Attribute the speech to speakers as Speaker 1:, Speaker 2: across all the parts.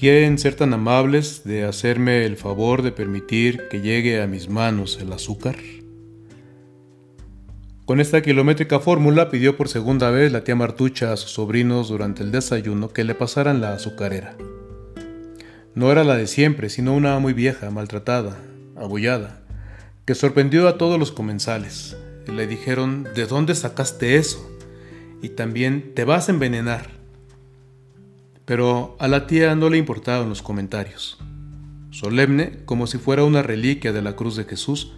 Speaker 1: quieren ser tan amables de hacerme el favor de permitir que llegue a mis manos el azúcar. Con esta kilométrica fórmula pidió por segunda vez la tía Martucha a sus sobrinos durante el desayuno que le pasaran la azucarera. No era la de siempre, sino una muy vieja, maltratada, abollada, que sorprendió a todos los comensales. Le dijeron, ¿de dónde sacaste eso? Y también, te vas a envenenar. Pero a la tía no le importaban los comentarios. Solemne, como si fuera una reliquia de la cruz de Jesús,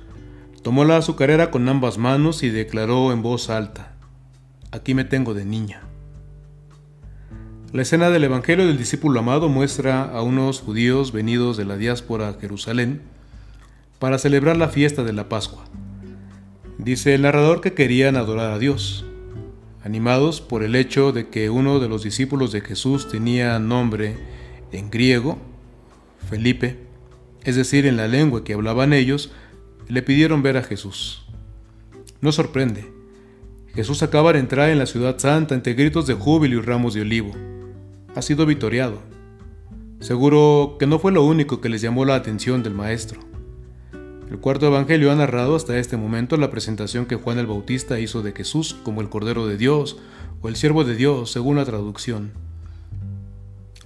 Speaker 1: tomó la azucarera con ambas manos y declaró en voz alta, Aquí me tengo de niña. La escena del Evangelio del discípulo amado muestra a unos judíos venidos de la diáspora a Jerusalén para celebrar la fiesta de la Pascua. Dice el narrador que querían adorar a Dios, animados por el hecho de que uno de los discípulos de Jesús tenía nombre en griego, Felipe, es decir, en la lengua que hablaban ellos, le pidieron ver a Jesús. No sorprende. Jesús acaba de entrar en la ciudad santa entre gritos de júbilo y ramos de olivo. Ha sido vitoriado. Seguro que no fue lo único que les llamó la atención del Maestro. El cuarto evangelio ha narrado hasta este momento la presentación que Juan el Bautista hizo de Jesús como el Cordero de Dios o el Siervo de Dios, según la traducción.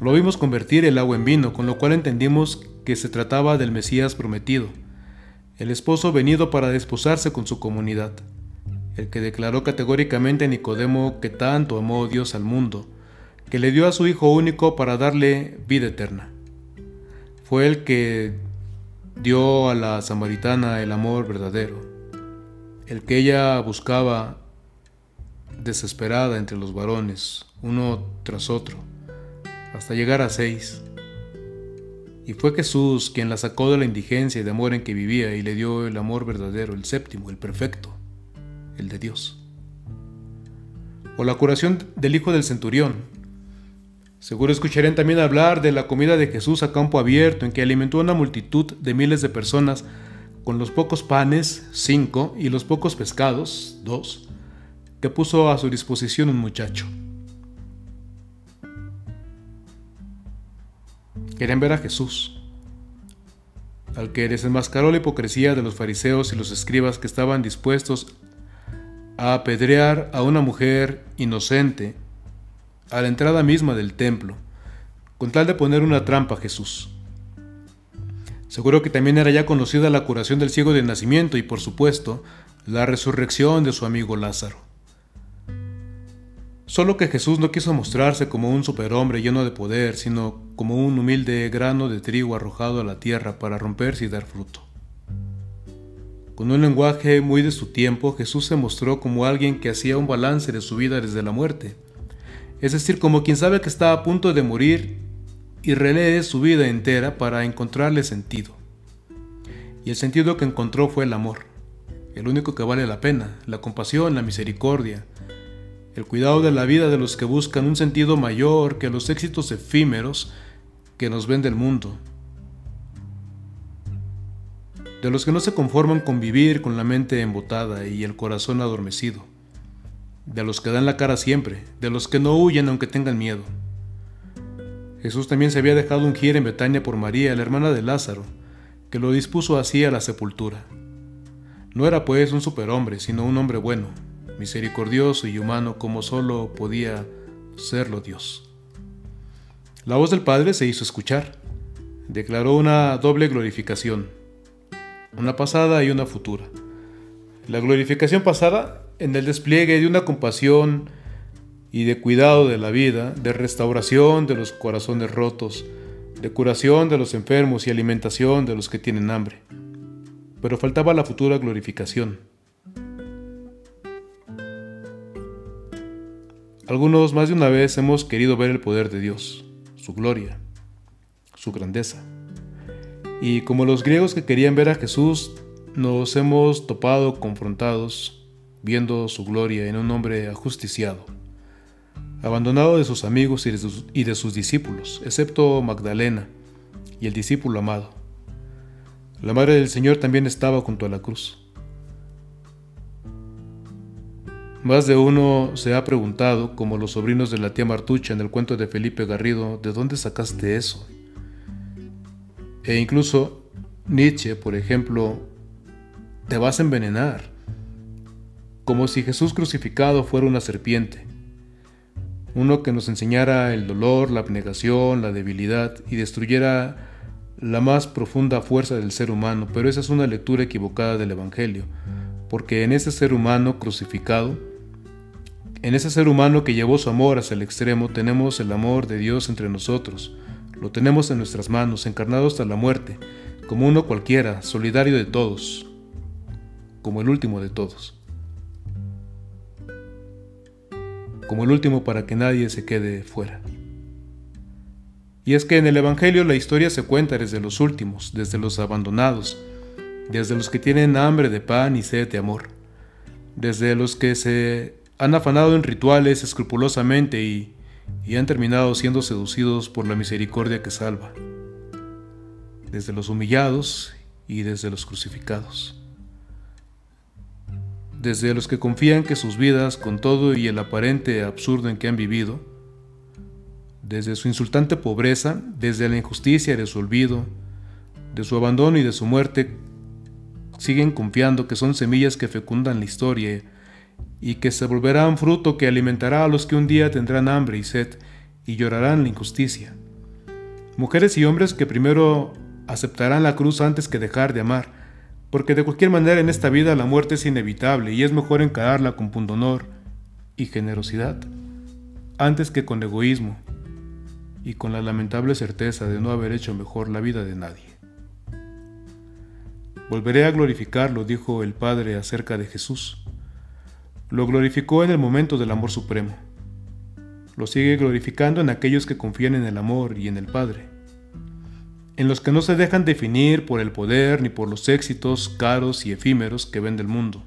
Speaker 1: Lo vimos convertir el agua en vino, con lo cual entendimos que se trataba del Mesías prometido, el esposo venido para desposarse con su comunidad, el que declaró categóricamente a Nicodemo que tanto amó Dios al mundo, que le dio a su Hijo único para darle vida eterna. Fue el que dio a la samaritana el amor verdadero, el que ella buscaba desesperada entre los varones, uno tras otro, hasta llegar a seis. Y fue Jesús quien la sacó de la indigencia y de amor en que vivía y le dio el amor verdadero, el séptimo, el perfecto, el de Dios. O la curación del hijo del centurión, Seguro escucharán también hablar de la comida de Jesús a campo abierto en que alimentó a una multitud de miles de personas con los pocos panes, cinco, y los pocos pescados, dos, que puso a su disposición un muchacho. Querían ver a Jesús, al que desenmascaró la hipocresía de los fariseos y los escribas que estaban dispuestos a apedrear a una mujer inocente a la entrada misma del templo, con tal de poner una trampa a Jesús. Seguro que también era ya conocida la curación del ciego de nacimiento y por supuesto la resurrección de su amigo Lázaro. Solo que Jesús no quiso mostrarse como un superhombre lleno de poder, sino como un humilde grano de trigo arrojado a la tierra para romperse y dar fruto. Con un lenguaje muy de su tiempo, Jesús se mostró como alguien que hacía un balance de su vida desde la muerte es decir, como quien sabe que está a punto de morir y relee su vida entera para encontrarle sentido. Y el sentido que encontró fue el amor, el único que vale la pena, la compasión, la misericordia, el cuidado de la vida de los que buscan un sentido mayor que los éxitos efímeros que nos ven del mundo, de los que no se conforman con vivir con la mente embotada y el corazón adormecido de los que dan la cara siempre, de los que no huyen aunque tengan miedo. Jesús también se había dejado ungir en Betania por María, la hermana de Lázaro, que lo dispuso así a la sepultura. No era pues un superhombre, sino un hombre bueno, misericordioso y humano como solo podía serlo Dios. La voz del Padre se hizo escuchar. Declaró una doble glorificación, una pasada y una futura. La glorificación pasada en el despliegue de una compasión y de cuidado de la vida, de restauración de los corazones rotos, de curación de los enfermos y alimentación de los que tienen hambre. Pero faltaba la futura glorificación. Algunos más de una vez hemos querido ver el poder de Dios, su gloria, su grandeza. Y como los griegos que querían ver a Jesús, nos hemos topado confrontados viendo su gloria en un hombre ajusticiado, abandonado de sus amigos y de sus, discípulos, excepto Magdalena y el discípulo amado. La madre del Señor también estaba junto a la cruz. Más de uno se ha preguntado, como los sobrinos de la tía Martucha en el cuento de Felipe Garrido, ¿de dónde sacaste eso? E incluso Nietzsche, por ejemplo, te vas a envenenar, como si Jesús crucificado fuera una serpiente, uno que nos enseñara el dolor, la abnegación, la debilidad y destruyera la más profunda fuerza del ser humano, pero esa es una lectura equivocada del Evangelio, porque en ese ser humano crucificado, en ese ser humano que llevó su amor hasta el extremo, tenemos el amor de Dios entre nosotros, lo tenemos en nuestras manos, encarnado hasta la muerte, como uno cualquiera, solidario de todos, como el último de todos. Como el último para que nadie se quede fuera. Y es que en el Evangelio la historia se cuenta desde los últimos, desde los abandonados, desde los que tienen hambre de pan y sed de amor, desde los que se han afanado en rituales escrupulosamente y, y han terminado siendo seducidos por la misericordia que salva desde los humillados y desde los crucificados. Desde los que confían que sus vidas, con todo y el aparente absurdo en que han vivido, desde su insultante pobreza, desde la injusticia de su olvido, de su abandono y de su muerte, siguen confiando que son semillas que fecundan la historia y que se volverán fruto que alimentará a los que un día tendrán hambre y sed y llorarán la injusticia. Mujeres y hombres que primero aceptarán la cruz antes que dejar de amar, porque de cualquier manera en esta vida la muerte es inevitable y es mejor encararla con pundonor y generosidad, antes que con egoísmo y con la lamentable certeza de no haber hecho mejor la vida de nadie. Volveré a glorificarlo, dijo el Padre acerca de Jesús. Lo glorificó en el momento del amor supremo. Lo sigue glorificando en aquellos que confían en el amor y en el Padre en los que no se dejan definir por el poder ni por los éxitos caros y efímeros que ven del mundo,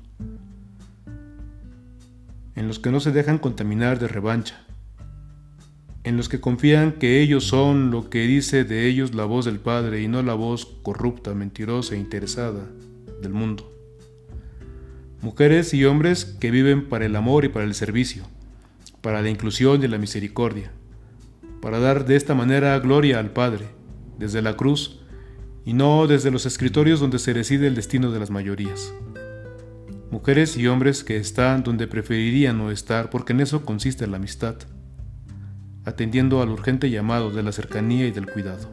Speaker 1: en los que no se dejan contaminar de revancha, en los que confían que ellos son lo que dice de ellos la voz del Padre y no la voz corrupta, mentirosa e interesada del mundo. Mujeres y hombres que viven para el amor y para el servicio, para la inclusión y la misericordia, para dar de esta manera gloria al Padre, desde la cruz y no desde los escritorios donde se decide el destino de las mayorías. Mujeres y hombres que están donde preferirían no estar porque en eso consiste la amistad, atendiendo al urgente llamado de la cercanía y del cuidado.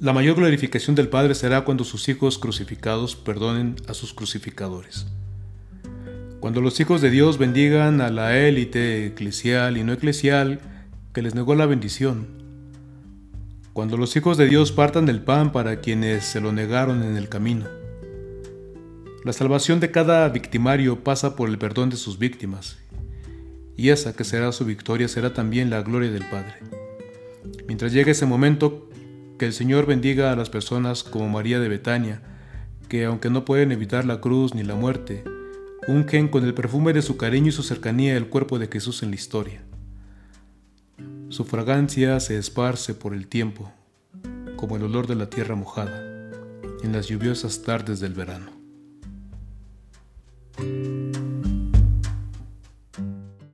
Speaker 1: La mayor glorificación del Padre será cuando sus hijos crucificados perdonen a sus crucificadores. Cuando los hijos de Dios bendigan a la élite eclesial y no eclesial que les negó la bendición, cuando los hijos de Dios partan del pan para quienes se lo negaron en el camino. La salvación de cada victimario pasa por el perdón de sus víctimas, y esa que será su victoria será también la gloria del Padre. Mientras llegue ese momento, que el Señor bendiga a las personas como María de Betania, que aunque no pueden evitar la cruz ni la muerte, ungen con el perfume de su cariño y su cercanía el cuerpo de Jesús en la historia. Su fragancia se esparce por el tiempo, como el olor de la tierra mojada, en las lluviosas tardes del verano.